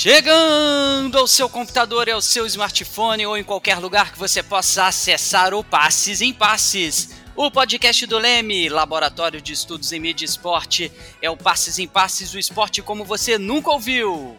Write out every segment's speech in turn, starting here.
Chegando ao seu computador ao seu smartphone ou em qualquer lugar que você possa acessar o Passes em Passes. O podcast do Leme, Laboratório de Estudos em Mídia e Esporte, é o Passes em Passes, o esporte como você nunca ouviu.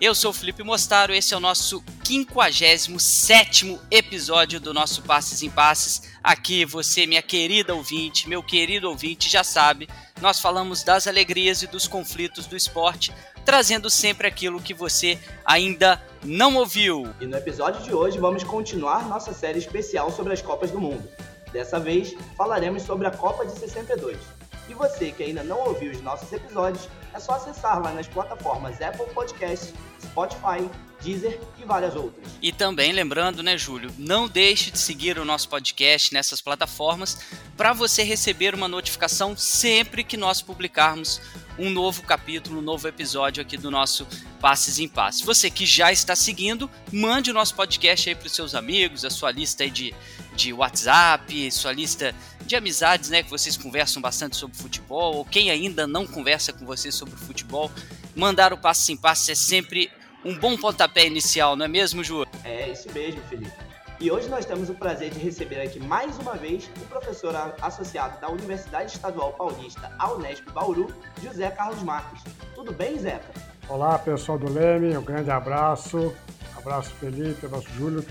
Eu sou o Felipe Mostaro, esse é o nosso 57 episódio do nosso Passes em Passes. Aqui você, minha querida ouvinte, meu querido ouvinte, já sabe, nós falamos das alegrias e dos conflitos do esporte, trazendo sempre aquilo que você ainda não ouviu. E no episódio de hoje vamos continuar nossa série especial sobre as Copas do Mundo. Dessa vez falaremos sobre a Copa de 62. E você que ainda não ouviu os nossos episódios, é só acessar lá nas plataformas Apple Podcasts, Spotify, Deezer e várias outras. E também lembrando, né, Júlio, não deixe de seguir o nosso podcast nessas plataformas para você receber uma notificação sempre que nós publicarmos um novo capítulo, um novo episódio aqui do nosso Passes em Passes. Você que já está seguindo, mande o nosso podcast aí para os seus amigos, a sua lista aí de, de WhatsApp, sua lista de amizades, né, que vocês conversam bastante sobre futebol, ou quem ainda não conversa com você sobre futebol, mandar o Passes em Passes é sempre um bom pontapé inicial, não é mesmo, Ju? É isso mesmo, Felipe. E hoje nós temos o prazer de receber aqui mais uma vez o professor associado da Universidade Estadual Paulista, a Unesp Bauru, José Carlos Marques. Tudo bem, Zeca? Olá, pessoal do Leme, um grande abraço. Abraço, Felipe, abraço, Júlio.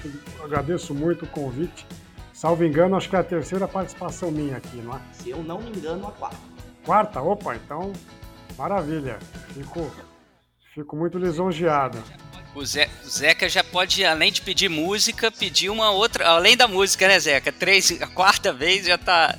Agradeço muito o convite. Salvo engano, acho que é a terceira participação minha aqui, não é? Se eu não me engano, a quarta. Quarta? Opa, então, maravilha. Fico, fico muito lisonjeado. O, Ze o Zeca já pode, além de pedir música, pedir uma outra. Além da música, né, Zeca? Três, a quarta vez já tá.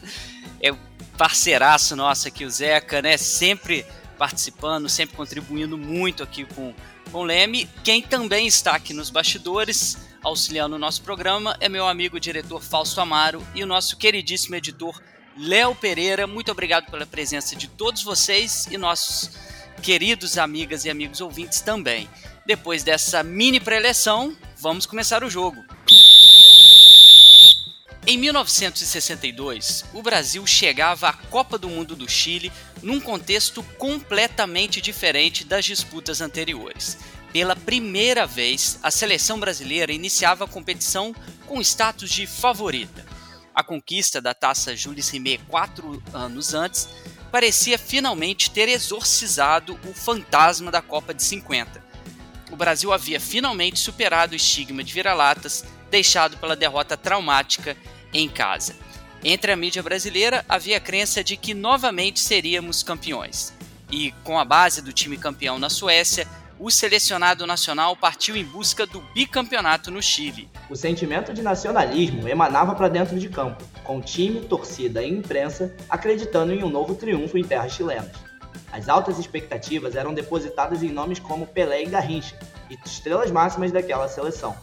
É parceiraço nosso aqui, o Zeca, né? Sempre participando, sempre contribuindo muito aqui com, com o Leme. Quem também está aqui nos bastidores, auxiliando o nosso programa, é meu amigo o diretor Fausto Amaro e o nosso queridíssimo editor Léo Pereira. Muito obrigado pela presença de todos vocês e nossos queridos amigas e amigos ouvintes também. Depois dessa mini preleção, vamos começar o jogo. Em 1962, o Brasil chegava à Copa do Mundo do Chile num contexto completamente diferente das disputas anteriores. Pela primeira vez, a seleção brasileira iniciava a competição com status de favorita. A conquista da taça Jules Rimet quatro anos antes parecia finalmente ter exorcizado o fantasma da Copa de 50 o Brasil havia finalmente superado o estigma de vira-latas deixado pela derrota traumática em casa. Entre a mídia brasileira havia a crença de que novamente seríamos campeões. E com a base do time campeão na Suécia, o selecionado nacional partiu em busca do bicampeonato no Chile. O sentimento de nacionalismo emanava para dentro de campo, com time, torcida e imprensa acreditando em um novo triunfo em terras chilenas. As altas expectativas eram depositadas em nomes como Pelé e Garrincha, estrelas máximas daquela seleção.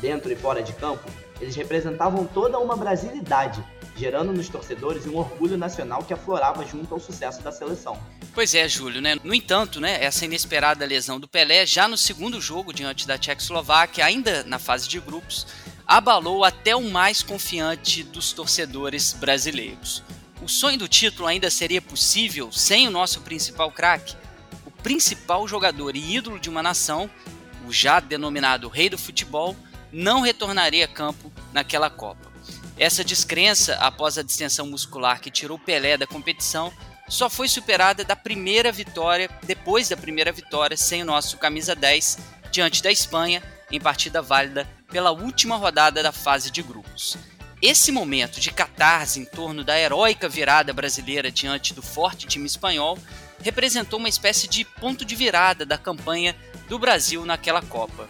Dentro e fora de campo, eles representavam toda uma brasilidade, gerando nos torcedores um orgulho nacional que aflorava junto ao sucesso da seleção. Pois é, Júlio, né? No entanto, né, essa inesperada lesão do Pelé, já no segundo jogo diante da Tchecoslováquia, ainda na fase de grupos, abalou até o mais confiante dos torcedores brasileiros. O sonho do título ainda seria possível sem o nosso principal craque? O principal jogador e ídolo de uma nação, o já denominado rei do futebol, não retornaria a campo naquela Copa. Essa descrença, após a distensão muscular que tirou Pelé da competição, só foi superada da primeira vitória, depois da primeira vitória sem o nosso camisa 10 diante da Espanha em partida válida pela última rodada da fase de grupos. Esse momento de catarse em torno da heróica virada brasileira diante do forte time espanhol representou uma espécie de ponto de virada da campanha do Brasil naquela Copa.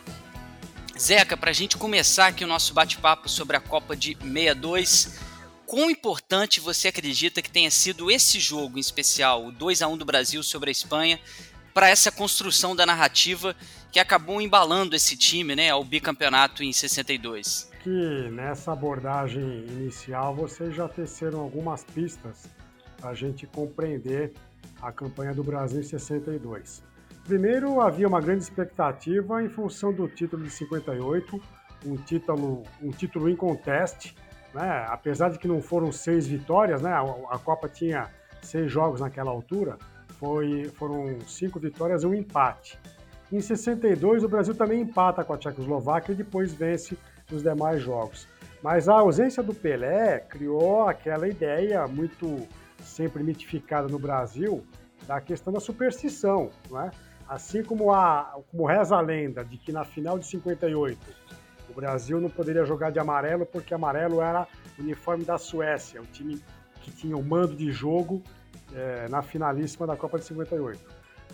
Zeca, para a gente começar aqui o nosso bate-papo sobre a Copa de 62, quão importante você acredita que tenha sido esse jogo em especial, o 2 a 1 do Brasil sobre a Espanha, para essa construção da narrativa que acabou embalando esse time né, ao bicampeonato em 62? que nessa abordagem inicial vocês já teceram algumas pistas para a gente compreender a campanha do Brasil em 62. Primeiro, havia uma grande expectativa em função do título de 58, um título, um título em conteste, né? apesar de que não foram seis vitórias, né? a, Copa tinha seis jogos naquela altura, foi, foram cinco vitórias e um empate. Em 62, o Brasil também empata com a Tchecoslováquia e depois vence os demais jogos. Mas a ausência do Pelé criou aquela ideia muito sempre mitificada no Brasil da questão da superstição, não é? Assim como, a, como reza a lenda de que na final de 58 o Brasil não poderia jogar de amarelo porque amarelo era o uniforme da Suécia, o time que tinha o mando de jogo é, na finalíssima da Copa de 58.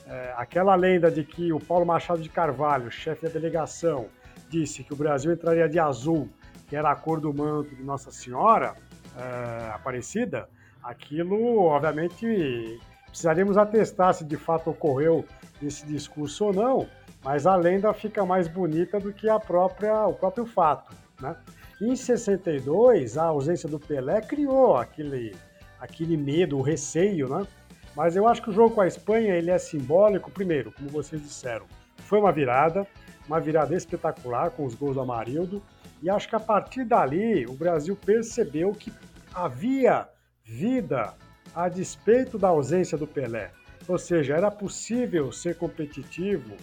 É, aquela lenda de que o Paulo Machado de Carvalho, chefe da delegação, disse que o Brasil entraria de azul, que era a cor do manto de Nossa Senhora é, Aparecida, aquilo, obviamente, precisaríamos atestar se de fato ocorreu esse discurso ou não, mas a lenda fica mais bonita do que a própria, o próprio fato. Né? Em 62, a ausência do Pelé criou aquele, aquele medo, o receio, né? Mas eu acho que o jogo com a Espanha ele é simbólico, primeiro, como vocês disseram, foi uma virada, uma virada espetacular com os gols do Amarildo, e acho que a partir dali o Brasil percebeu que havia vida a despeito da ausência do Pelé. Ou seja, era possível ser competitivo,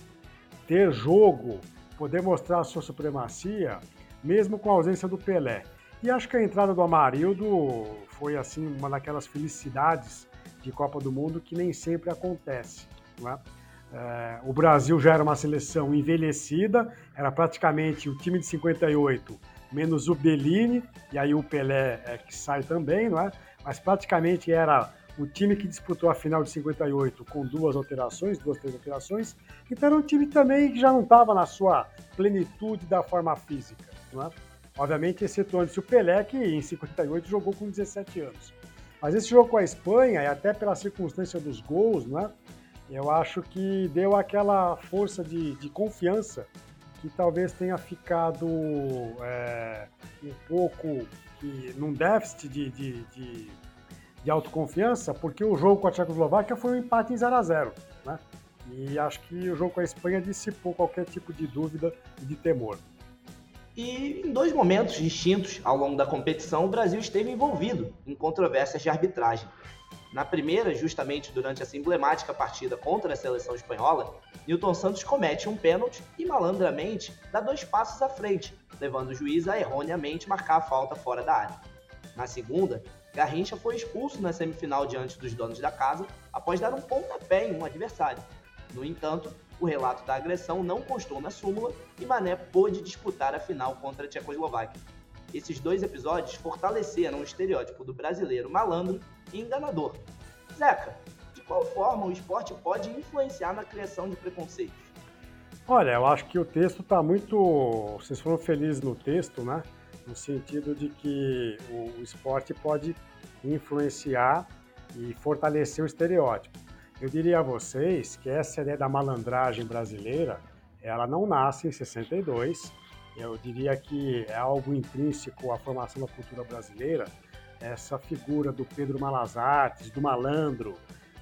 ter jogo, poder mostrar a sua supremacia, mesmo com a ausência do Pelé. E acho que a entrada do Amarildo foi assim uma daquelas felicidades de Copa do Mundo que nem sempre acontece. É? É, o Brasil já era uma seleção envelhecida, era praticamente o time de 58 menos o Bellini, e aí o Pelé é, que sai também, não é? mas praticamente era o time que disputou a final de 58 com duas alterações, duas, três alterações, então era um time também que já não estava na sua plenitude da forma física. Não é? Obviamente, excetuando-se o Pelé, que em 58 jogou com 17 anos. Mas esse jogo com a Espanha, e até pela circunstância dos gols, né, eu acho que deu aquela força de, de confiança que talvez tenha ficado é, um pouco que, num déficit de, de, de, de, autoconfiança, porque o jogo com a Tchecoslováquia foi um empate em 0 a 0 né? E acho que o jogo com a Espanha dissipou qualquer tipo de dúvida e de temor. E em dois momentos distintos ao longo da competição, o Brasil esteve envolvido em controvérsias de arbitragem. Na primeira, justamente durante essa emblemática partida contra a seleção espanhola, Newton Santos comete um pênalti e malandramente dá dois passos à frente, levando o juiz a erroneamente marcar a falta fora da área. Na segunda, Garrincha foi expulso na semifinal diante dos donos da casa após dar um pontapé em um adversário. No entanto, o relato da agressão não constou na súmula e Mané pôde disputar a final contra a Tchecoslováquia. Esses dois episódios fortaleceram o estereótipo do brasileiro malandro e enganador. Zeca, de qual forma o esporte pode influenciar na criação de preconceitos? Olha, eu acho que o texto está muito. Vocês foram felizes no texto, né? No sentido de que o esporte pode influenciar e fortalecer o estereótipo. Eu diria a vocês que essa ideia da malandragem brasileira, ela não nasce em 62. Eu diria que é algo intrínseco à formação da cultura brasileira. Essa figura do Pedro Malazartes, do malandro,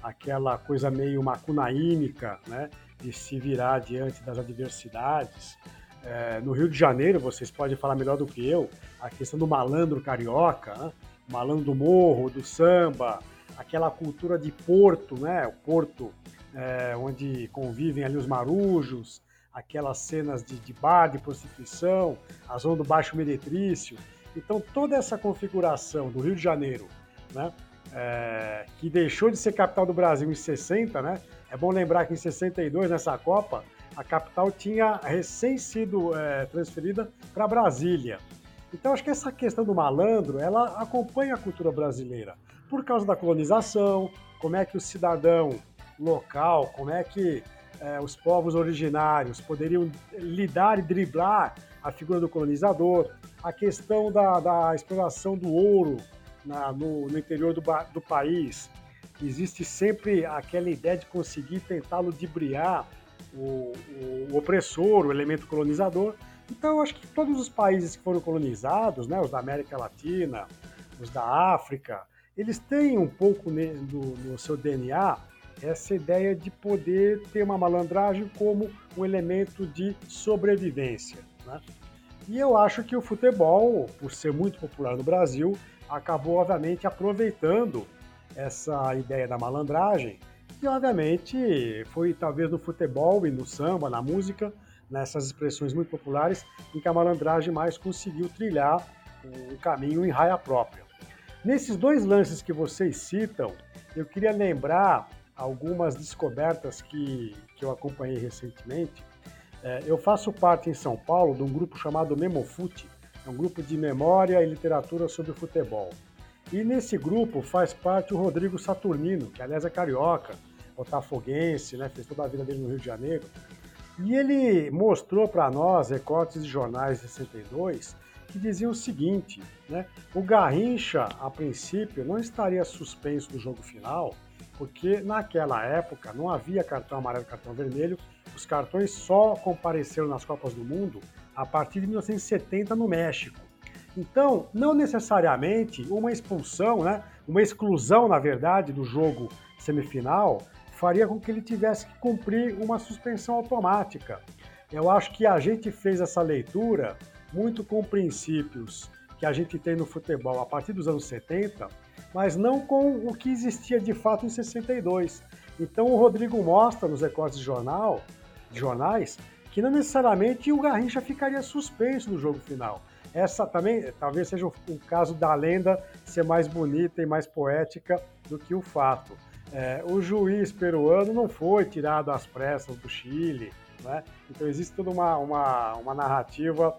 aquela coisa meio macunaímica, né, de se virar diante das adversidades. É, no Rio de Janeiro, vocês podem falar melhor do que eu, a questão do malandro carioca, né? malandro do morro, do samba, aquela cultura de porto, né? O porto é, onde convivem ali os marujos, aquelas cenas de, de bar, de prostituição, a zona do Baixo Meretrício. Então, toda essa configuração do Rio de Janeiro, né? É, que deixou de ser capital do Brasil em 60, né? É bom lembrar que em 62, nessa Copa, a capital tinha recém sido é, transferida para Brasília. Então, acho que essa questão do malandro, ela acompanha a cultura brasileira por causa da colonização, como é que o cidadão local, como é que é, os povos originários poderiam lidar e driblar a figura do colonizador, a questão da, da exploração do ouro na, no, no, interior do, do país. Existe sempre aquela ideia de conseguir tentar ludibriar o, o, o opressor, o elemento colonizador. Então, acho que todos os países que foram colonizados, né, os da América Latina, os da África, eles têm um pouco no, no seu DNA essa ideia de poder ter uma malandragem como um elemento de sobrevivência. Né? E eu acho que o futebol, por ser muito popular no Brasil, acabou, obviamente, aproveitando essa ideia da malandragem E, obviamente, foi talvez no futebol e no samba, na música, nessas expressões muito populares, em que a malandragem mais conseguiu trilhar um caminho em raia própria. Nesses dois lances que vocês citam, eu queria lembrar algumas descobertas que, que eu acompanhei recentemente. É, eu faço parte em São Paulo de um grupo chamado Memofute, é um grupo de memória e literatura sobre futebol. E nesse grupo faz parte o Rodrigo Saturnino, que aliás é carioca, botafoguense, né, fez toda a vida dele no Rio de Janeiro. E ele mostrou para nós recortes de jornais de 62 que diziam o seguinte, né, o Garrincha, a princípio, não estaria suspenso do jogo final, porque naquela época não havia cartão amarelo e cartão vermelho, os cartões só compareceram nas Copas do Mundo a partir de 1970 no México. Então, não necessariamente uma expulsão, né, uma exclusão, na verdade, do jogo semifinal faria com que ele tivesse que cumprir uma suspensão automática. Eu acho que a gente fez essa leitura muito com princípios que a gente tem no futebol a partir dos anos 70, mas não com o que existia de fato em 62. Então o Rodrigo mostra nos recortes de jornal, de jornais que não necessariamente o Garrincha ficaria suspenso no jogo final. Essa também talvez seja o, o caso da lenda ser mais bonita e mais poética do que o fato. É, o juiz peruano não foi tirado às pressas do Chile, né? então existe toda uma, uma, uma narrativa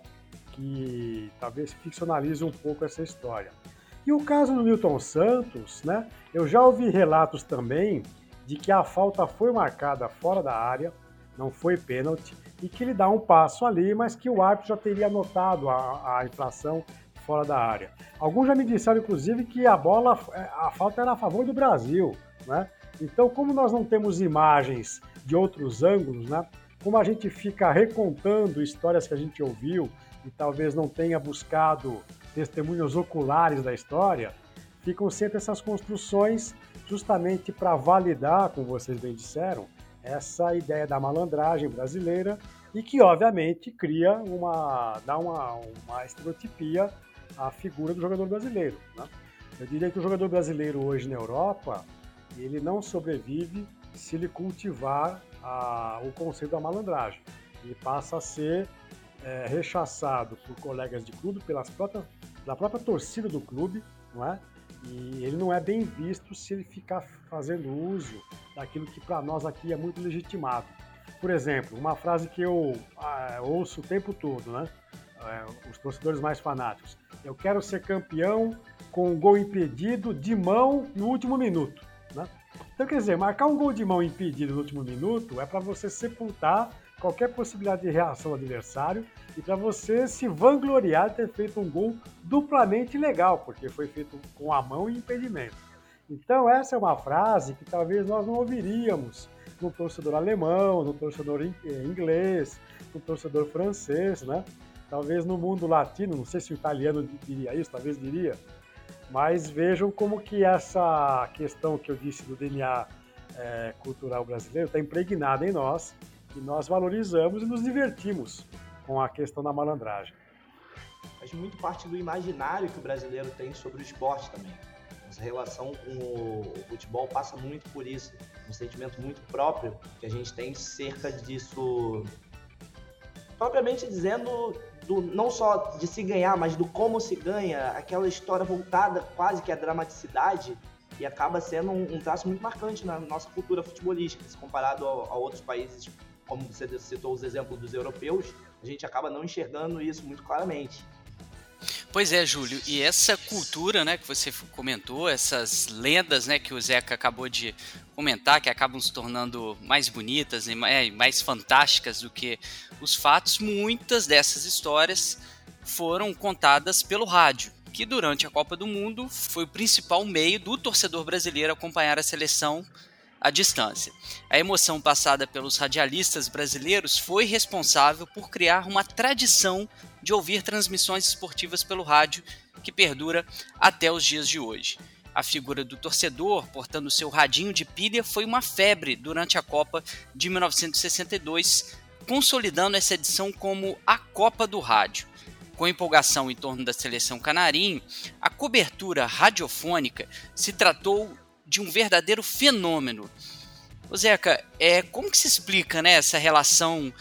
que talvez ficcionalize um pouco essa história. E o caso do Newton Santos, né? Eu já ouvi relatos também de que a falta foi marcada fora da área, não foi pênalti, e que ele dá um passo ali, mas que o árbitro já teria notado a, a infração fora da área. Alguns já me disseram, inclusive, que a bola, a falta era a favor do Brasil, né? Então, como nós não temos imagens de outros ângulos, né? Como a gente fica recontando histórias que a gente ouviu e talvez não tenha buscado testemunhos oculares da história, ficam sempre essas construções justamente para validar, como vocês bem disseram, essa ideia da malandragem brasileira e que, obviamente, cria uma. dá uma, uma estereotipia à figura do jogador brasileiro. Né? Eu diria que o jogador brasileiro hoje na Europa ele não sobrevive se ele cultivar a, o conceito da malandragem. Ele passa a ser é, rechaçado por colegas de clube, pelas próprias, pela própria torcida do clube, não é? E ele não é bem visto se ele ficar fazendo uso daquilo que para nós aqui é muito legitimado. Por exemplo, uma frase que eu ah, ouço o tempo todo, né? É, os torcedores mais fanáticos. Eu quero ser campeão com um gol impedido de mão no último minuto. Né? Então, quer dizer, marcar um gol de mão impedido no último minuto é para você sepultar qualquer possibilidade de reação do adversário e para você se vangloriar de ter feito um gol duplamente legal, porque foi feito com a mão e impedimento. Então, essa é uma frase que talvez nós não ouviríamos no torcedor alemão, no torcedor eh, inglês, no torcedor francês, né? Talvez no mundo latino, não sei se o italiano diria isso, talvez diria, mas vejam como que essa questão que eu disse do DNA é, eh, cultural brasileiro está impregnada em nós e nós valorizamos e nos divertimos com a questão da malandragem. Faz muito parte do imaginário que o brasileiro tem sobre o esporte também. Essa relação com o futebol passa muito por isso, um sentimento muito próprio que a gente tem cerca disso, propriamente dizendo, do, não só de se ganhar, mas do como se ganha, aquela história voltada quase que à dramaticidade e acaba sendo um, um traço muito marcante na nossa cultura futebolística, se comparado a, a outros países como você citou os exemplos dos europeus, a gente acaba não enxergando isso muito claramente. Pois é, Júlio, e essa cultura, né, que você comentou, essas lendas, né, que o Zeca acabou de comentar, que acabam se tornando mais bonitas e mais fantásticas do que os fatos, muitas dessas histórias foram contadas pelo rádio, que durante a Copa do Mundo foi o principal meio do torcedor brasileiro acompanhar a seleção à distância. A emoção passada pelos radialistas brasileiros foi responsável por criar uma tradição de ouvir transmissões esportivas pelo rádio que perdura até os dias de hoje. A figura do torcedor portando seu radinho de pilha foi uma febre durante a Copa de 1962, consolidando essa edição como a Copa do Rádio. Com empolgação em torno da seleção canarim, a cobertura radiofônica se tratou de um verdadeiro fenômeno. Ô Zeca, é, como que se explica né, essa relação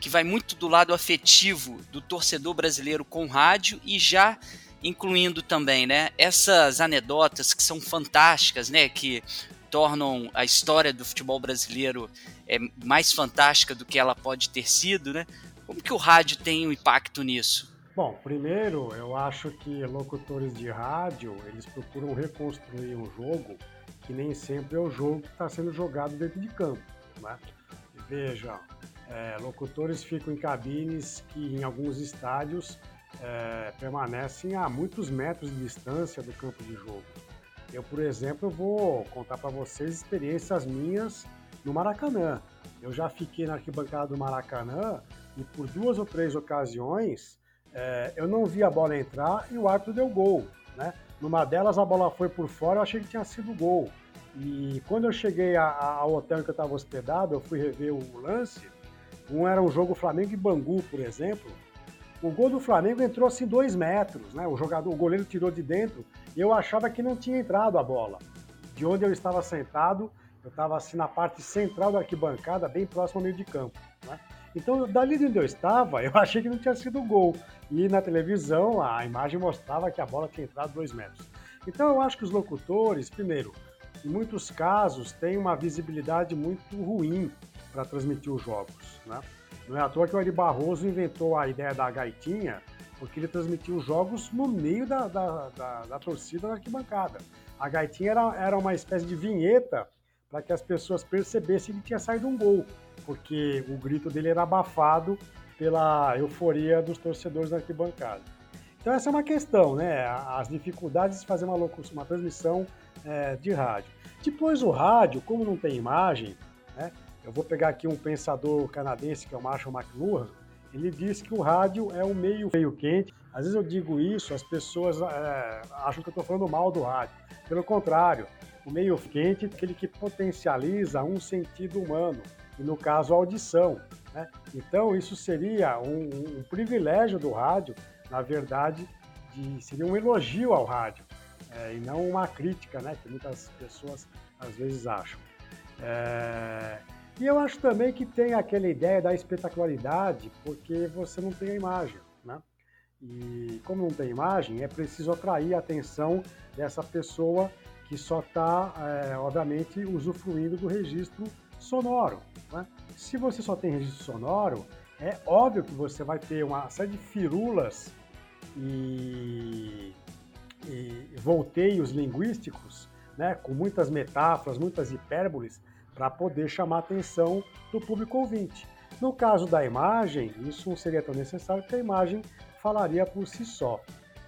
que vai muito do lado afetivo do torcedor brasileiro com o rádio e já incluindo também né, essas anedotas que são fantásticas, né, que tornam a história do futebol brasileiro é, mais fantástica do que ela pode ter sido, né? Como que o rádio tem um impacto nisso? Bom, primeiro, eu acho que locutores de rádio, eles procuram reconstruir um jogo que nem sempre é o jogo que está sendo jogado dentro de campo. Né? Veja, é, locutores ficam em cabines que em alguns estádios é, permanecem a muitos metros de distância do campo de jogo. Eu, por exemplo, vou contar para vocês experiências minhas no Maracanã. Eu já fiquei na arquibancada do Maracanã e por duas ou três ocasiões é, eu não vi a bola entrar e o árbitro deu gol. Né? Numa delas a bola foi por fora, eu achei que tinha sido gol. E quando eu cheguei a, a, ao hotel que eu estava hospedado, eu fui rever o lance. Um era um jogo Flamengo e Bangu, por exemplo. O gol do Flamengo entrou assim dois metros, né? O jogador, o goleiro tirou de dentro e eu achava que não tinha entrado a bola. De onde eu estava sentado, eu estava assim na parte central da arquibancada, bem próximo ao meio de campo. Né? Então, dali de onde eu estava, eu achei que não tinha sido gol. E na televisão, a imagem mostrava que a bola tinha entrado dois metros. Então, eu acho que os locutores, primeiro, em muitos casos, têm uma visibilidade muito ruim para transmitir os jogos. Né? Não é à toa que o Ari Barroso inventou a ideia da gaitinha, porque ele transmitia os jogos no meio da, da, da, da torcida na arquibancada. A gaitinha era, era uma espécie de vinheta para que as pessoas percebessem que tinha saído um gol, porque o grito dele era abafado pela euforia dos torcedores da arquibancada. Então essa é uma questão, né? As dificuldades de fazer uma, uma transmissão é, de rádio. Depois o rádio, como não tem imagem, né? Eu vou pegar aqui um pensador canadense que é o Marshall McLuhan. Ele diz que o rádio é um meio, meio quente. Às vezes eu digo isso, as pessoas é, acham que eu estou falando mal do rádio. Pelo contrário, o meio quente é aquele que potencializa um sentido humano, e no caso a audição. Né? Então isso seria um, um, privilégio do rádio, na verdade, de, seria um elogio ao rádio, é, e não uma crítica, né, que muitas pessoas às vezes acham. É, e eu acho também que tem aquela ideia da espetacularidade, porque você não tem a imagem, né? E como não tem imagem, é preciso atrair a atenção dessa pessoa que só está, é, obviamente, usufruindo do registro sonoro. Né? Se você só tem registro sonoro, é óbvio que você vai ter uma série de firulas e, e volteios linguísticos, né, com muitas metáforas, muitas hipérboles, para poder chamar a atenção do público ouvinte. No caso da imagem, isso não seria tão necessário, porque a imagem falaria por si só.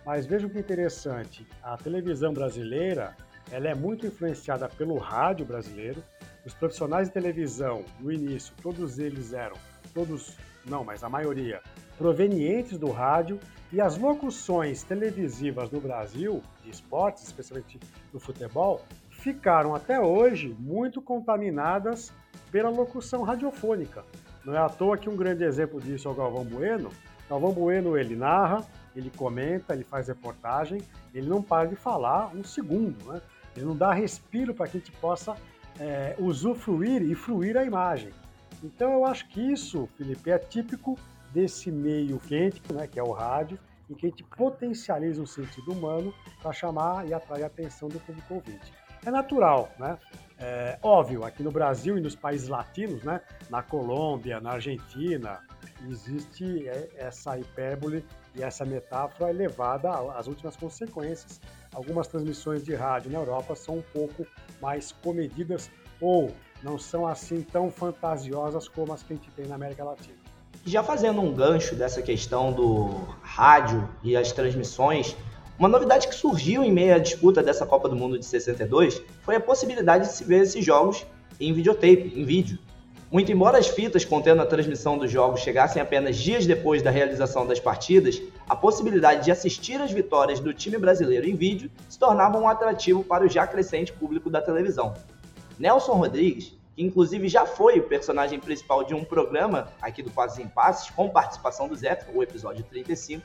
Mas vejam que interessante, a televisão brasileira ela é muito influenciada pelo rádio brasileiro. Os profissionais de televisão, no início, todos eles eram, todos não, mas a maioria, provenientes do rádio e as locuções televisivas no Brasil, de esportes, especialmente no futebol, ficaram até hoje muito contaminadas pela locução radiofônica. Não é à toa que um grande exemplo disso é o Galvão Bueno. Galvão Bueno ele narra, ele comenta, ele faz reportagem, ele não para de falar um segundo, né? Ele não dá respiro para que a gente possa é, usufruir e fruir a imagem. Então eu acho que isso, Felipe, é típico desse meio quente, né, que é o rádio, em que a gente potencializa o sentido humano para chamar e atrair a atenção do público ouvinte. É natural, né? É, óbvio, aqui no Brasil e nos países latinos, né, na Colômbia, na Argentina, existe é, essa hipérbole e essa metáfora é levada às últimas consequências. Algumas transmissões de rádio na Europa são um pouco mais comedidas ou não são assim tão fantasiosas como as que a gente tem na América Latina. Já fazendo um gancho dessa questão do rádio e as transmissões, uma novidade que surgiu em meio à disputa dessa Copa do Mundo de 62 foi a possibilidade de se ver esses jogos em videotape, em vídeo. Muito embora as fitas contendo a transmissão dos jogos chegassem apenas dias depois da realização das partidas, a possibilidade de assistir às vitórias do time brasileiro em vídeo se tornava um atrativo para o já crescente público da televisão. Nelson Rodrigues, que inclusive já foi o personagem principal de um programa aqui do Quase Impasses, com participação do Zeca, o episódio 35,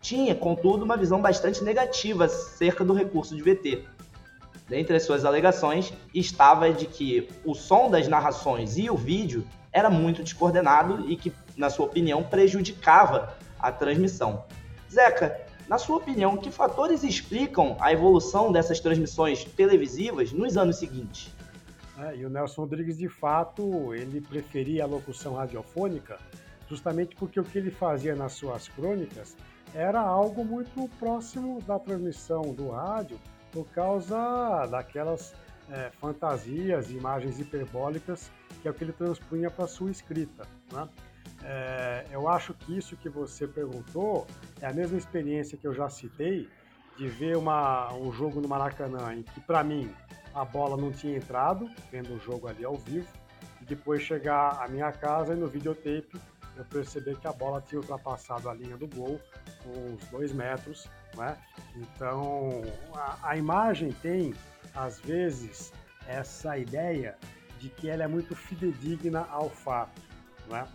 tinha, contudo, uma visão bastante negativa acerca do recurso de VT. Dentre as suas alegações estava de que o som das narrações e o vídeo era muito descoordenado e que, na sua opinião, prejudicava a transmissão. Zeca, na sua opinião, que fatores explicam a evolução dessas transmissões televisivas nos anos seguintes? É, e o Nelson Rodrigues, de fato, ele preferia a locução radiofônica justamente porque o que ele fazia nas suas crônicas era algo muito próximo da transmissão do rádio por causa daquelas é, fantasias, imagens hiperbólicas que é o que ele transpunha para a sua escrita. Né? É, eu acho que isso que você perguntou é a mesma experiência que eu já citei de ver uma, um jogo no Maracanã em que, para mim, a bola não tinha entrado, vendo o jogo ali ao vivo, e depois chegar à minha casa e no videotape eu perceber que a bola tinha ultrapassado a linha do gol uns dois metros, né? Então a, a imagem tem às vezes essa ideia de que ela é muito fidedigna ao fato, né?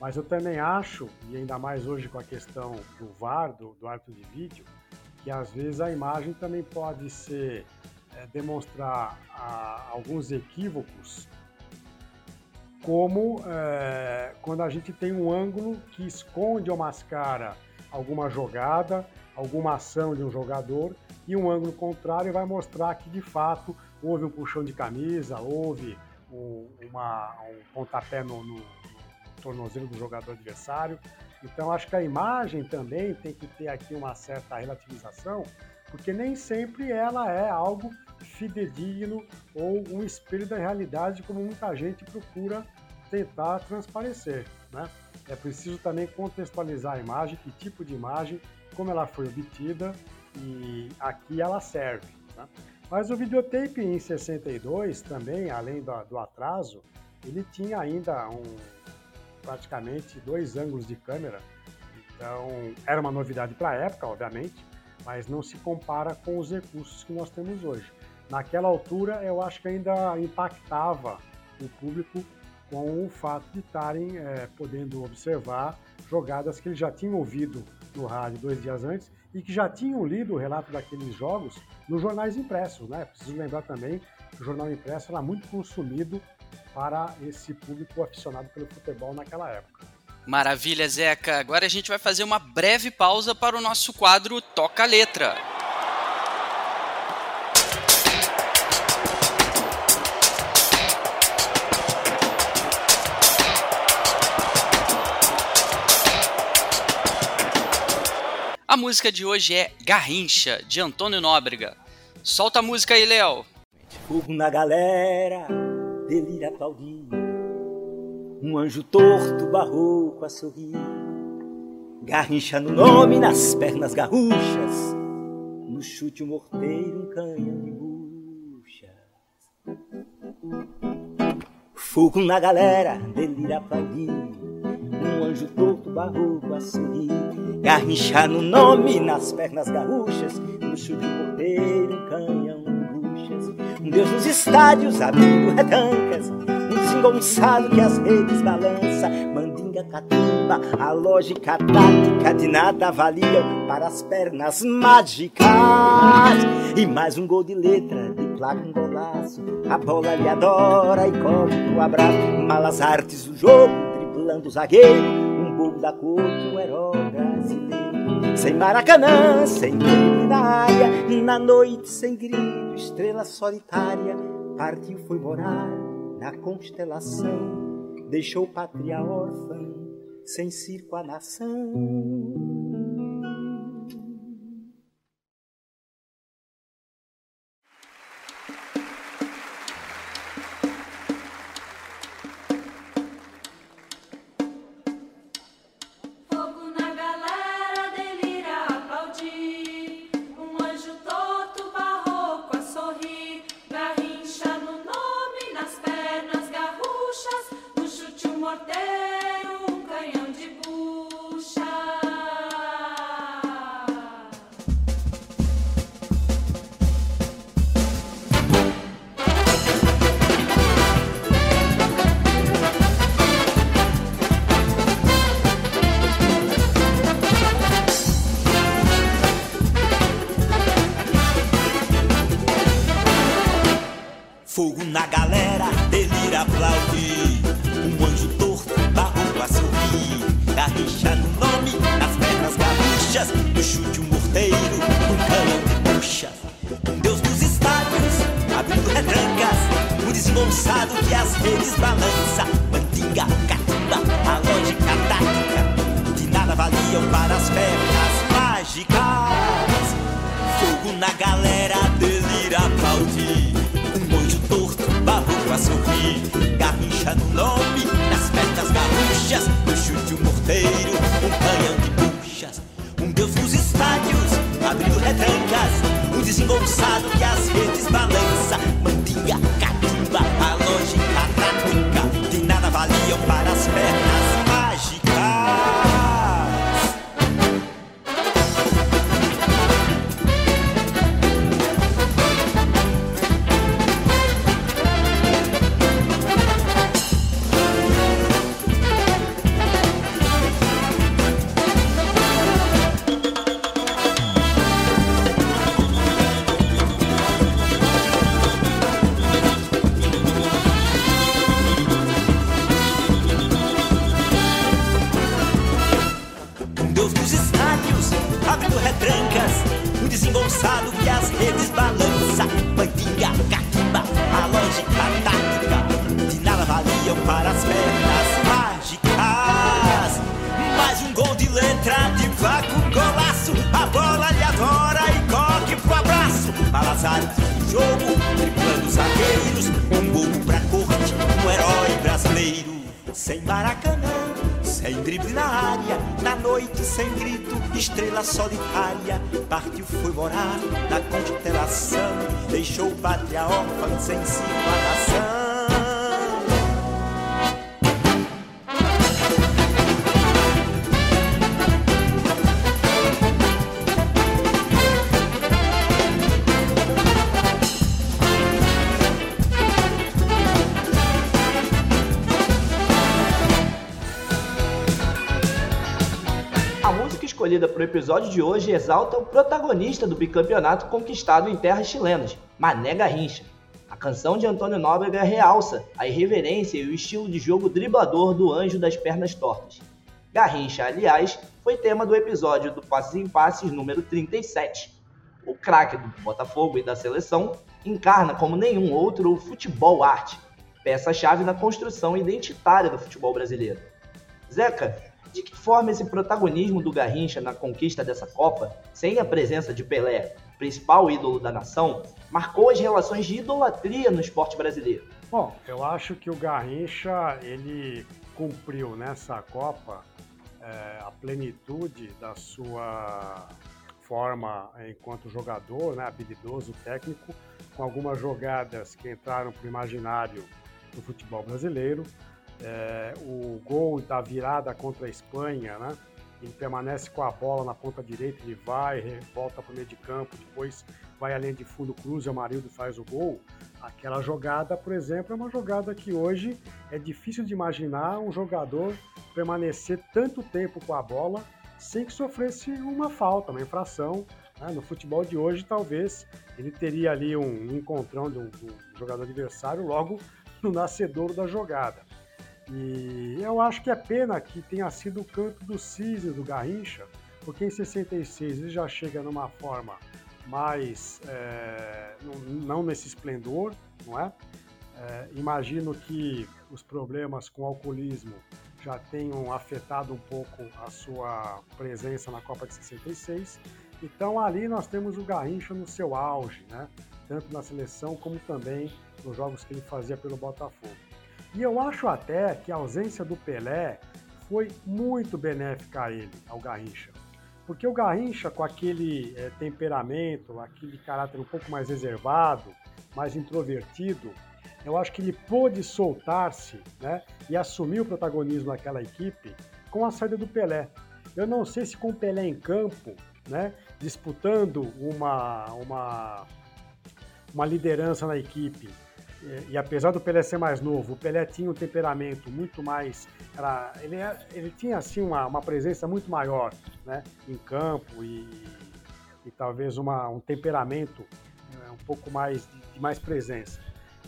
Mas eu também acho, e ainda mais hoje com a questão do VAR, do, do árbitro de vídeo, que às vezes a imagem também pode ser é, demonstrar a, alguns equívocos como é, quando a gente tem um ângulo que esconde ou mascara alguma jogada, alguma ação de um jogador, e um ângulo contrário vai mostrar que de fato houve um puxão de camisa, houve um, uma, um pontapé no, no, no tornozelo do jogador adversário. Então acho que a imagem também tem que ter aqui uma certa relativização, porque nem sempre ela é algo fidedigno ou um espelho da realidade, como muita gente procura tentar transparecer. Né? É preciso também contextualizar a imagem, que tipo de imagem, como ela foi obtida e aqui ela serve. Né? Mas o videotape em 62 também, além do, do atraso, ele tinha ainda um, praticamente dois ângulos de câmera. Então era uma novidade para a época, obviamente, mas não se compara com os recursos que nós temos hoje. Naquela altura, eu acho que ainda impactava o público com o fato de estarem é, podendo observar jogadas que eles já tinham ouvido no rádio dois dias antes e que já tinham lido o relato daqueles jogos nos jornais impressos. Né? Preciso lembrar também que o jornal impresso era muito consumido para esse público aficionado pelo futebol naquela época. Maravilha, Zeca. Agora a gente vai fazer uma breve pausa para o nosso quadro Toca Letra. A música de hoje é Garrincha, de Antônio Nóbrega. Solta a música aí, Léo. Fogo na galera, delira aplaudir. Um anjo torto barrou a sorrir. Garrincha no nome, nas pernas garruchas. No chute um morteiro, um canhão de bucha. Fogo na galera, delira aplaudir. Um anjo torto barrou a sorrir. Garrincha no nome, nas pernas garruchas, no chute porteiro, um canhão, buchas. Um Deus nos estádios, abrindo retancas, um desengonçado que as redes balança. Mandinga, catimba, a lógica tática de nada valia para as pernas mágicas. E mais um gol de letra, de placa um golaço. A bola lhe adora e corre pro abraço. Malas artes do jogo, driblando o zagueiro povo da corte, um herói brasileiro. Sem Maracanã, sem luminária, na noite sem grito, estrela solitária, partiu, foi morar na constelação, deixou pátria órfã, sem circo a nação. Escolhida para o episódio de hoje exalta o protagonista do bicampeonato conquistado em terras chilenas, Mané Garrincha. A canção de Antônio Nóbrega realça a irreverência e o estilo de jogo driblador do anjo das pernas tortas. Garrincha, aliás, foi tema do episódio do Passes em Passes número 37. O craque do Botafogo e da seleção encarna como nenhum outro o futebol arte, peça-chave na construção identitária do futebol brasileiro. Zeca, de que forma esse protagonismo do Garrincha na conquista dessa Copa, sem a presença de Pelé, principal ídolo da nação, marcou as relações de idolatria no esporte brasileiro? Bom, eu acho que o Garrincha ele cumpriu nessa Copa é, a plenitude da sua forma enquanto jogador, né, habilidoso, técnico, com algumas jogadas que entraram para o imaginário do futebol brasileiro. É, o gol da virada contra a Espanha, né? Ele permanece com a bola na ponta direita, ele vai, volta para o meio de campo, depois vai além de fundo, cruza, o Marildo faz o gol. Aquela jogada, por exemplo, é uma jogada que hoje é difícil de imaginar um jogador permanecer tanto tempo com a bola sem que sofresse uma falta, uma infração. Né? No futebol de hoje, talvez ele teria ali um encontrão do, do jogador adversário logo no nascedouro da jogada. E eu acho que é pena que tenha sido o canto do cisne do Garrincha, porque em 66 ele já chega numa forma mais. É, não nesse esplendor, não é? é? Imagino que os problemas com o alcoolismo já tenham afetado um pouco a sua presença na Copa de 66. Então ali nós temos o Garrincha no seu auge, né? tanto na seleção como também nos jogos que ele fazia pelo Botafogo. E eu acho até que a ausência do Pelé foi muito benéfica a ele, ao Garrincha. Porque o Garrincha, com aquele é, temperamento, aquele caráter um pouco mais reservado, mais introvertido, eu acho que ele pôde soltar-se né, e assumir o protagonismo daquela equipe com a saída do Pelé. Eu não sei se com o Pelé em campo, né, disputando uma, uma, uma liderança na equipe, e, e, apesar do Pelé ser mais novo, o Pelé tinha um temperamento muito mais. Era, ele, ele tinha assim uma, uma presença muito maior né, em campo e, e talvez uma, um temperamento né, um pouco mais de, de, mais presença.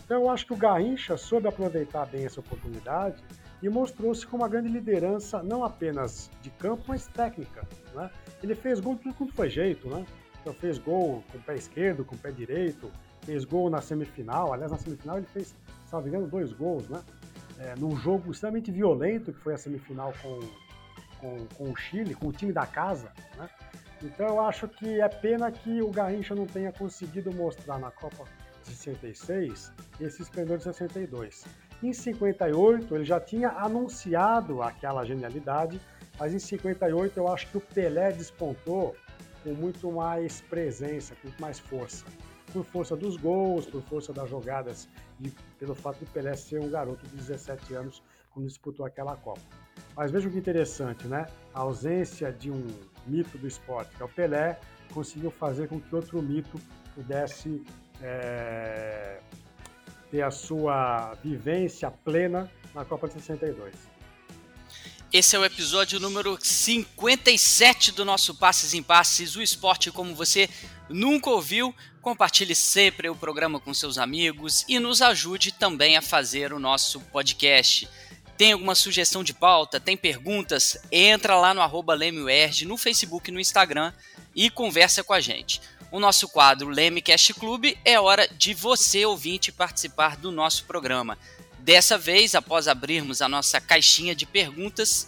Então eu acho que o Garrincha soube aproveitar bem essa oportunidade e mostrou-se com uma grande liderança, não apenas de campo, mas técnica. Né? Ele fez gol de tudo quanto foi jeito, né? Então fez gol com o pé esquerdo, com o pé direito, fez gol na semifinal. Aliás, na semifinal ele fez, me engano, dois gols, né? É, num jogo extremamente violento, que foi a semifinal com, com, com o Chile, com o time da casa, né? Então eu acho que é pena que o Garrincha não tenha conseguido mostrar na Copa de 66 esse esplendor de 62. Em 58 ele já tinha anunciado aquela genialidade, mas em 58 eu acho que o Pelé despontou com muito mais presença, com muito mais força. Por força dos gols, por força das jogadas e pelo fato do Pelé ser um garoto de 17 anos quando disputou aquela Copa. Mas veja que interessante, né? A ausência de um mito do esporte, que é o Pelé, conseguiu fazer com que outro mito pudesse é, ter a sua vivência plena na Copa de 62. Esse é o episódio número 57 do nosso Passes em Passes, o esporte como você nunca ouviu. Compartilhe sempre o programa com seus amigos e nos ajude também a fazer o nosso podcast. Tem alguma sugestão de pauta? Tem perguntas? Entra lá no arroba no Facebook e no Instagram e conversa com a gente. O nosso quadro Leme Cast Club é hora de você, ouvinte, participar do nosso programa. Dessa vez, após abrirmos a nossa caixinha de perguntas,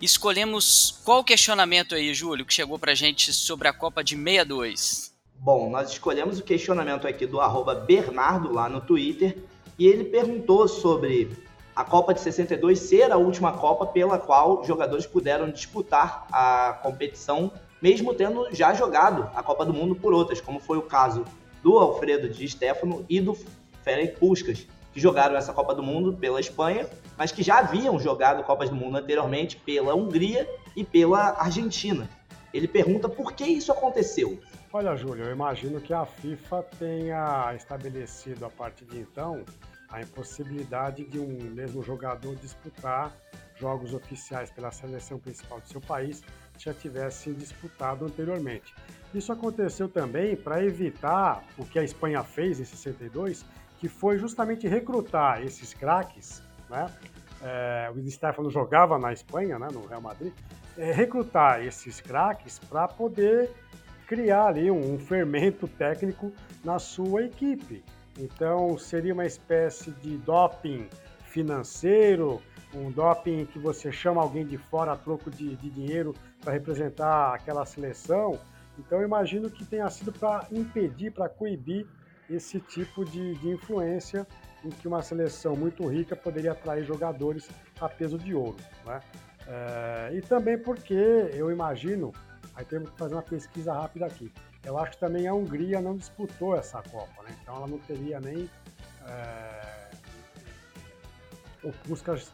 escolhemos qual questionamento aí, Júlio, que chegou pra gente sobre a Copa de 62. Bom, nós escolhemos o questionamento aqui do Bernardo lá no Twitter e ele perguntou sobre a Copa de 62 ser a última Copa pela qual jogadores puderam disputar a competição, mesmo tendo já jogado a Copa do Mundo por outras, como foi o caso do Alfredo Di Stefano e do Ferenc Puskas, que jogaram essa Copa do Mundo pela Espanha, mas que já haviam jogado Copas do Mundo anteriormente pela Hungria e pela Argentina. Ele pergunta por que isso aconteceu. Olha, Júlio, eu imagino que a FIFA tenha estabelecido a partir de então a impossibilidade de um mesmo jogador disputar jogos oficiais pela seleção principal de seu país que já tivessem disputado anteriormente. Isso aconteceu também para evitar o que a Espanha fez em 62, que foi justamente recrutar esses craques, né? É, o Stefano jogava na Espanha, né, no Real Madrid, é, recrutar esses craques para poder criar ali um, um fermento técnico na sua equipe. Então, seria uma espécie de doping financeiro, um doping que você chama alguém de fora a troco de, de dinheiro para representar aquela seleção. Então, imagino que tenha sido para impedir, para coibir esse tipo de, de influência em que uma seleção muito rica poderia atrair jogadores a peso de ouro. Né? É, e também porque eu imagino, aí temos que fazer uma pesquisa rápida aqui, eu acho que também a Hungria não disputou essa Copa, né? Então ela não teria nem é, o Puskas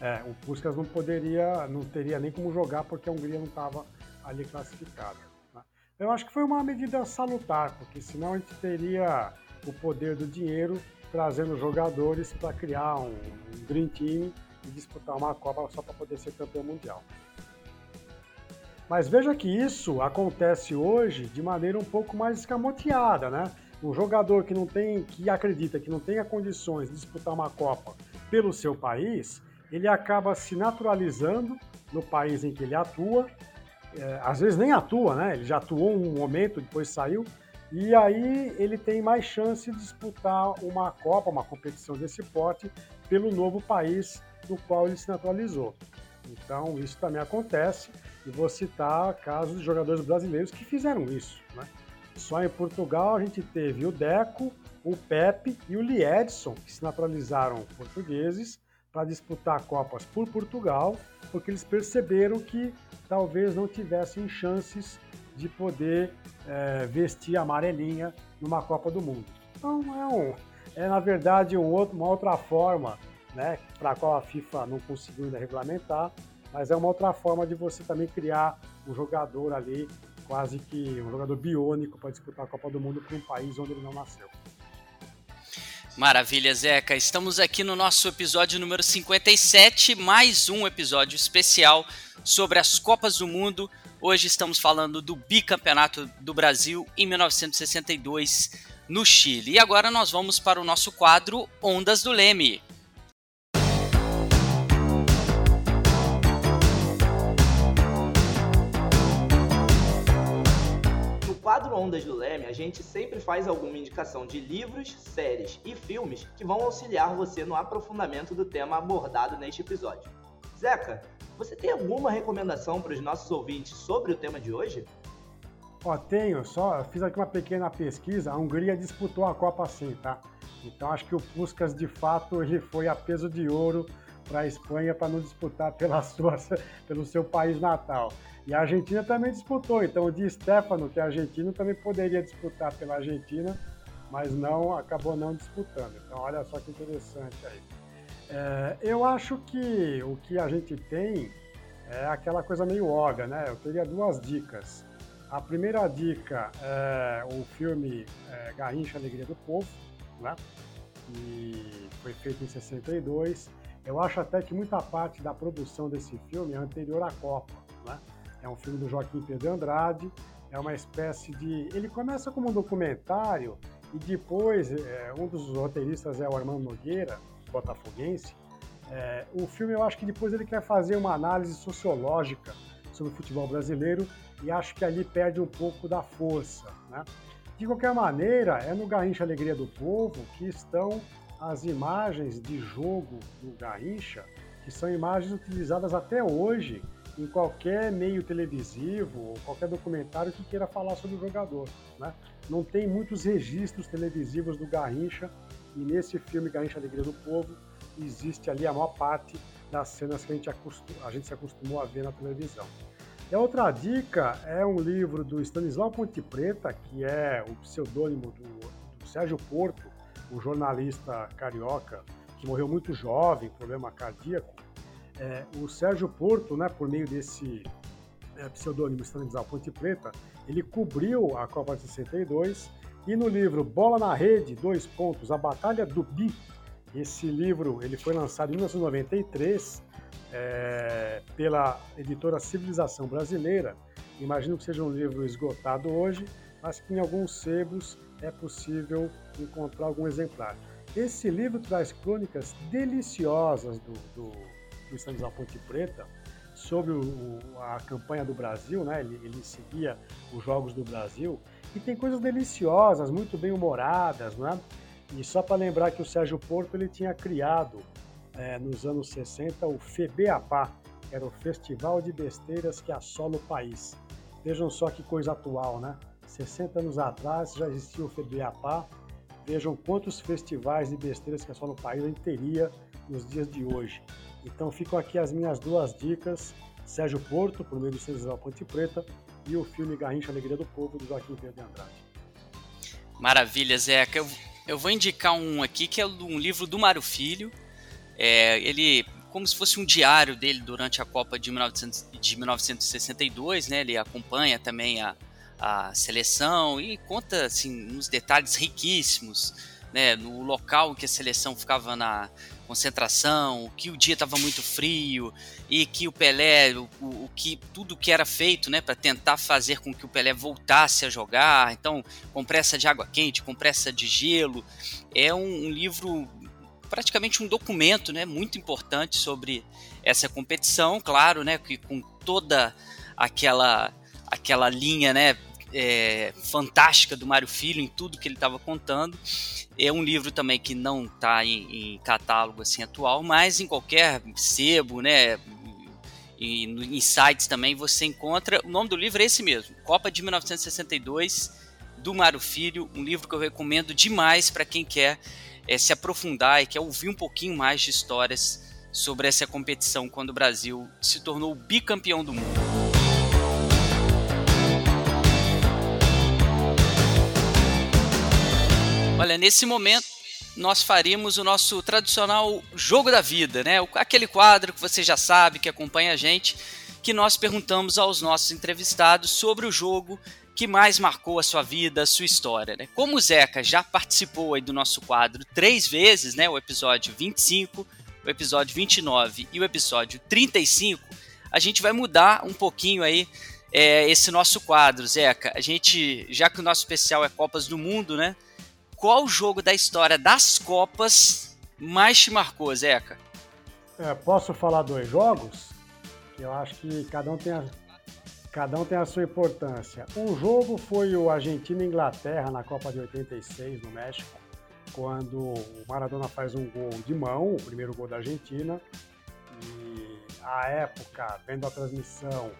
é, o Puskas não poderia, não teria nem como jogar porque a Hungria não estava ali classificada. Eu acho que foi uma medida salutar, porque senão a gente teria o poder do dinheiro trazendo jogadores para criar um, um Dream Team e disputar uma Copa só para poder ser campeão mundial. Mas veja que isso acontece hoje de maneira um pouco mais escamoteada, né? Um jogador que não tem, que acredita que não tenha condições de disputar uma Copa pelo seu país, ele acaba se naturalizando no país em que ele atua. É, às vezes nem atua, né? Ele já atuou um momento, depois saiu. E aí ele tem mais chance de disputar uma Copa, uma competição desse porte, pelo novo país no qual ele se naturalizou. Então isso também acontece. E vou citar casos de jogadores brasileiros que fizeram isso. Né? Só em Portugal a gente teve o Deco, o Pepe e o Liedson, que se naturalizaram portugueses para disputar Copas por Portugal, porque eles perceberam que talvez não tivessem chances de poder é, vestir a amarelinha numa Copa do Mundo. Então é, um, é na verdade um outro, uma outra forma né, para a qual a FIFA não conseguiu ainda regulamentar, mas é uma outra forma de você também criar um jogador ali, quase que um jogador biônico para disputar a Copa do Mundo para um país onde ele não nasceu. Maravilha, Zeca. Estamos aqui no nosso episódio número 57, mais um episódio especial sobre as Copas do Mundo. Hoje estamos falando do bicampeonato do Brasil em 1962. no Chile. E agora nós vamos para o nosso quadro Ondas do Leme. No quadro Ondas do Leme, gente sempre faz alguma indicação de livros, séries e filmes que vão auxiliar você no aprofundamento do tema abordado neste episódio. Zeca, você tem alguma recomendação para os nossos ouvintes sobre o tema de hoje? Ó, tenho, só fiz aqui uma pequena pesquisa. A Hungria disputou a Copa sim, tá? Então acho que o Puskas de fato ele foi a peso de ouro para a Espanha para não disputar pela sua, pelo seu país natal. E a Argentina também disputou, então o Di Stefano, que é argentino, também poderia disputar pela Argentina, mas não acabou não disputando. Então olha só que interessante aí. É, eu acho que o que a gente tem é aquela coisa meio óbvia, né? Eu teria duas dicas. A primeira dica é o filme é, Garrincha Alegria do Povo, né? que foi feito em 62. Eu acho até que muita parte da produção desse filme é anterior à Copa. É um filme do Joaquim Pedro Andrade, é uma espécie de. Ele começa como um documentário e depois é, um dos roteiristas é o Armando Nogueira, botafoguense. É, o filme eu acho que depois ele quer fazer uma análise sociológica sobre o futebol brasileiro e acho que ali perde um pouco da força. Né? De qualquer maneira, é no Garrincha Alegria do Povo que estão as imagens de jogo do Garrincha, que são imagens utilizadas até hoje em qualquer meio televisivo ou qualquer documentário que queira falar sobre o jogador. Né? Não tem muitos registros televisivos do Garrincha e nesse filme Garrincha Alegria do Povo existe ali a maior parte das cenas que a gente, a gente se acostumou a ver na televisão. E a outra dica é um livro do Stanislau Ponte Preta, que é o pseudônimo do, do Sérgio Porto, um jornalista carioca que morreu muito jovem, problema cardíaco. É, o Sérgio Porto, né, por meio desse é, pseudônimo Stanislau Ponte Preta, ele cobriu a Copa de 62 e no livro Bola na Rede, dois pontos, a Batalha do Bi, esse livro ele foi lançado em 1993 é, pela editora Civilização Brasileira. Imagino que seja um livro esgotado hoje, mas que em alguns sebos é possível encontrar algum exemplar. Esse livro traz crônicas deliciosas do, do, do Stanislau Ponte Preta sobre o, a campanha do Brasil, né? Ele, ele, seguia os jogos do Brasil e tem coisas deliciosas, muito bem humoradas, né? E só para lembrar que o Sérgio Porto ele tinha criado é, nos anos 60 o FEBEAPA, que era o Festival de Besteiras que assola o país. Vejam só que coisa atual, né? 60 anos atrás já existia o FEBEAPA. Vejam quantos festivais de besteiras que assolam o país a gente teria nos dias de hoje. Então ficam aqui as minhas duas dicas. Sérgio Porto, por meio do César Ponte Preta, e o filme Garrincha Alegria do Povo, do Joaquim Pedro de Andrade. Maravilha, Zeca. Eu, eu vou indicar um aqui que é um livro do Mário Filho, é, ele, como se fosse um diário dele durante a Copa de, 1900, de 1962, né? Ele acompanha também a, a seleção e conta assim uns detalhes riquíssimos, né? No local que a seleção ficava na concentração, que o dia estava muito frio e que o Pelé, o, o, que tudo que era feito, né, para tentar fazer com que o Pelé voltasse a jogar. Então, compressa de água quente, compressa de gelo, é um, um livro praticamente um documento né, muito importante sobre essa competição, claro, né, que com toda aquela, aquela linha né, é, fantástica do Mário Filho em tudo que ele estava contando. É um livro também que não está em, em, catálogo assim atual, mas em qualquer sebo, né, e em sites também você encontra. O nome do livro é esse mesmo, Copa de 1962 do Mário Filho, um livro que eu recomendo demais para quem quer é, se aprofundar e quer ouvir um pouquinho mais de histórias sobre essa competição quando o Brasil se tornou bicampeão do mundo. Olha, nesse momento nós faríamos o nosso tradicional jogo da vida, né? Aquele quadro que você já sabe, que acompanha a gente, que nós perguntamos aos nossos entrevistados sobre o jogo que mais marcou a sua vida, a sua história. Né? Como o Zeca já participou aí do nosso quadro três vezes, né? o episódio 25, o episódio 29 e o episódio 35, a gente vai mudar um pouquinho aí é, esse nosso quadro, Zeca. A gente, já que o nosso especial é Copas do Mundo, né? Qual jogo da história das Copas mais te marcou, Zeca? É, posso falar dois jogos? Eu acho que cada um tem a, cada um tem a sua importância. Um jogo foi o Argentina e Inglaterra na Copa de 86 no México, quando o Maradona faz um gol de mão, o primeiro gol da Argentina. E à época, vendo a transmissão,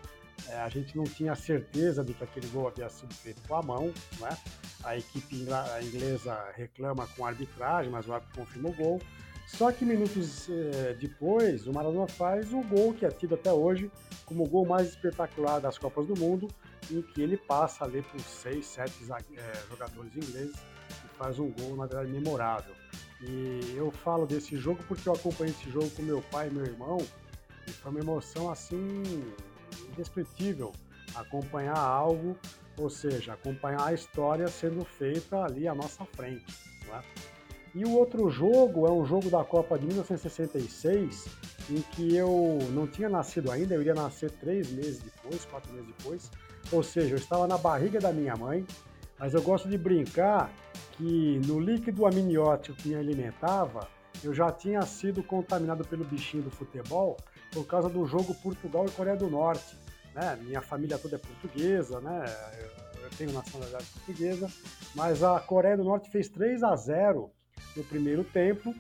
é, a gente não tinha certeza de que aquele gol havia sido feito com a mão, né? A equipe inglesa reclama com a arbitragem, mas o árbitro confirma o gol. Só que minutos é, depois, o Maradona faz o gol que é tido até hoje como o gol mais espetacular das Copas do Mundo, em que ele passa ali por seis, sete é, jogadores ingleses e faz um gol, na verdade, memorável. E eu falo desse jogo porque eu acompanhei esse jogo com meu pai e meu irmão, e foi uma emoção assim indescritível acompanhar algo, ou seja, acompanhar a história sendo feita ali à nossa frente. É? E o outro jogo é um jogo da Copa de 1966, em que eu não tinha nascido ainda, eu iria nascer três meses depois, quatro meses depois, ou seja, eu estava na barriga da minha mãe, mas eu gosto de brincar que no líquido amniótico que me alimentava, eu já tinha sido contaminado pelo bichinho do futebol por causa do jogo Portugal e Coreia do Norte. Né? Minha família toda é portuguesa, né? eu, tenho nacionalidade portuguesa, mas a Coreia do Norte fez 3 a 0 no primeiro tempo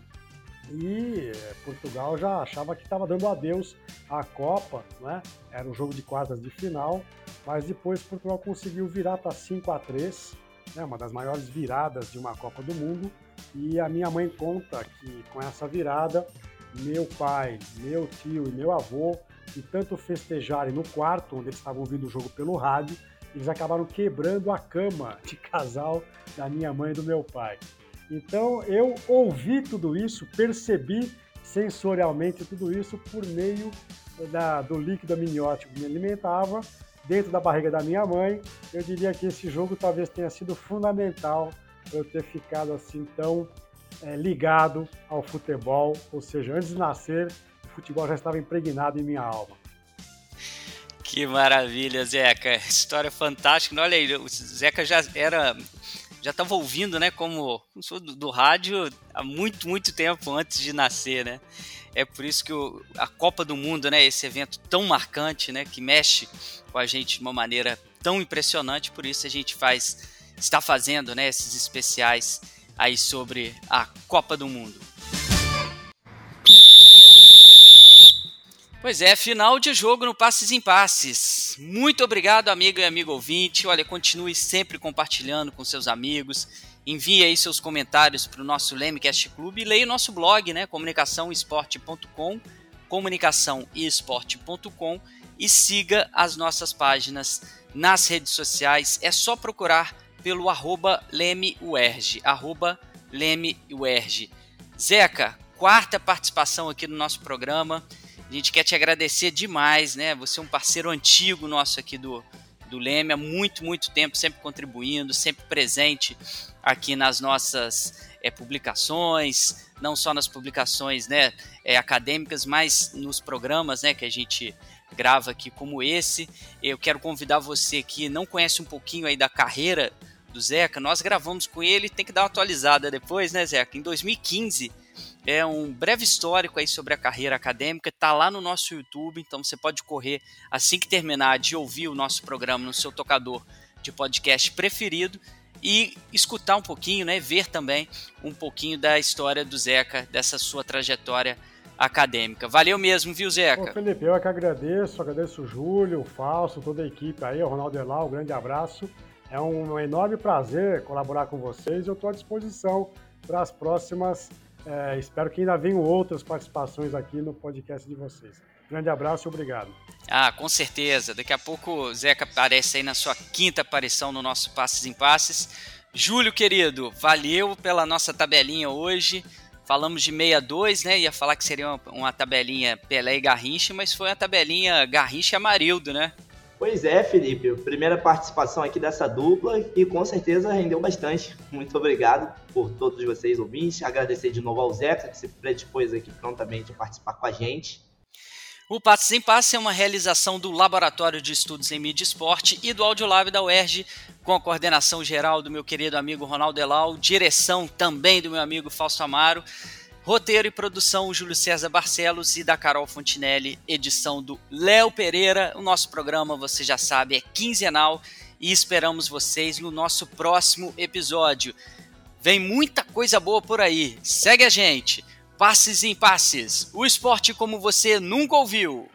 e eh, Portugal já achava que estava dando adeus à Copa, né? Era um jogo de quartas de final, mas depois Portugal conseguiu virar para 5 a 3, né? Uma das maiores viradas de uma Copa do Mundo. E a minha mãe conta que com essa virada meu pai, meu tio e meu avô, e tanto festejarem no quarto, onde eles estavam ouvindo o jogo pelo rádio, eles acabaram quebrando a cama de casal da minha mãe e do meu pai. Então eu ouvi tudo isso, percebi sensorialmente tudo isso por meio da, do líquido amniótico que me alimentava dentro da barriga da minha mãe. Eu diria que esse jogo talvez tenha sido fundamental para eu ter ficado assim tão é, ligado ao futebol, ou seja, antes de nascer, o futebol já estava impregnado em minha alma. Que maravilha, Zeca. História fantástica. Olha aí, o Zeca já era. Já estava ouvindo, né? Como, do, do, rádio há muito, muito tempo antes de nascer, né? É por isso que o, a Copa do Mundo, né? Esse evento tão marcante, né? Que mexe com a gente de uma maneira tão impressionante. Por isso a gente faz, está fazendo, né? Esses especiais aí sobre a Copa do Mundo. Pois é, final de jogo no Passes em Passes. Muito obrigado, amigo e amigo ouvinte. Olha, continue sempre compartilhando com seus amigos. Envie aí seus comentários para o nosso Lemecast Clube e leia o nosso blog, né? comunicaçãoesporte.com, comunicaçãoesporte.com e siga as nossas páginas nas redes sociais. É só procurar pelo arroba LemeUerge, arroba LemeUerge. Zeca, quarta participação aqui no nosso programa. A gente quer te agradecer demais, né? Você é um parceiro antigo nosso aqui do, do Leme, há muito, muito tempo, sempre contribuindo, sempre presente aqui nas nossas é, publicações, não só nas publicações né, é, acadêmicas, mas nos programas né, que a gente grava aqui como esse. Eu quero convidar você que não conhece um pouquinho aí da carreira do Zeca, nós gravamos com ele, tem que dar uma atualizada depois, né, Zeca? Em 2015, é um breve histórico aí sobre a carreira acadêmica, tá lá no nosso YouTube, então você pode correr assim que terminar de ouvir o nosso programa no seu tocador de podcast preferido e escutar um pouquinho, né, ver também um pouquinho da história do Zeca, dessa sua trajetória acadêmica. Valeu mesmo, viu, Zeca? Ô, Felipe, eu é que agradeço, agradeço o Júlio, o Falso, toda a equipe aí, o Ronaldo Elau, um grande abraço. É um enorme prazer colaborar com vocês. Eu estou à disposição para as próximas. É, espero que ainda venham outras participações aqui no podcast de vocês. Grande abraço e obrigado. Ah, com certeza. Daqui a pouco o Zeca aparece aí na sua quinta aparição no nosso Passes em Passes. Júlio, querido, valeu pela nossa tabelinha hoje. Falamos de 62, né? Ia falar que seria uma, uma tabelinha Pelé e Garrincha, mas foi uma tabelinha Garrincha e Amarildo, né? Pois é, Felipe. Primeira participação aqui dessa dupla e com certeza rendeu bastante. Muito obrigado por todos vocês ouvintes. Agradecer de novo ao Zeca, que se predispôs aqui prontamente a participar com a gente. O Passos em Passos é uma realização do Laboratório de Estudos em Mídia e Esporte e do Audiolab da UERJ, com a coordenação geral do meu querido amigo Ronaldo Elau, direção também do meu amigo Fausto Amaro, roteiro e produção Júlio César Barcelos e da Carol Fontinelli, edição do Léo Pereira. O nosso programa, você já sabe, é quinzenal e esperamos vocês no nosso próximo episódio. Vem muita coisa boa por aí. Segue a gente. Passes em Passes, o esporte como você nunca ouviu.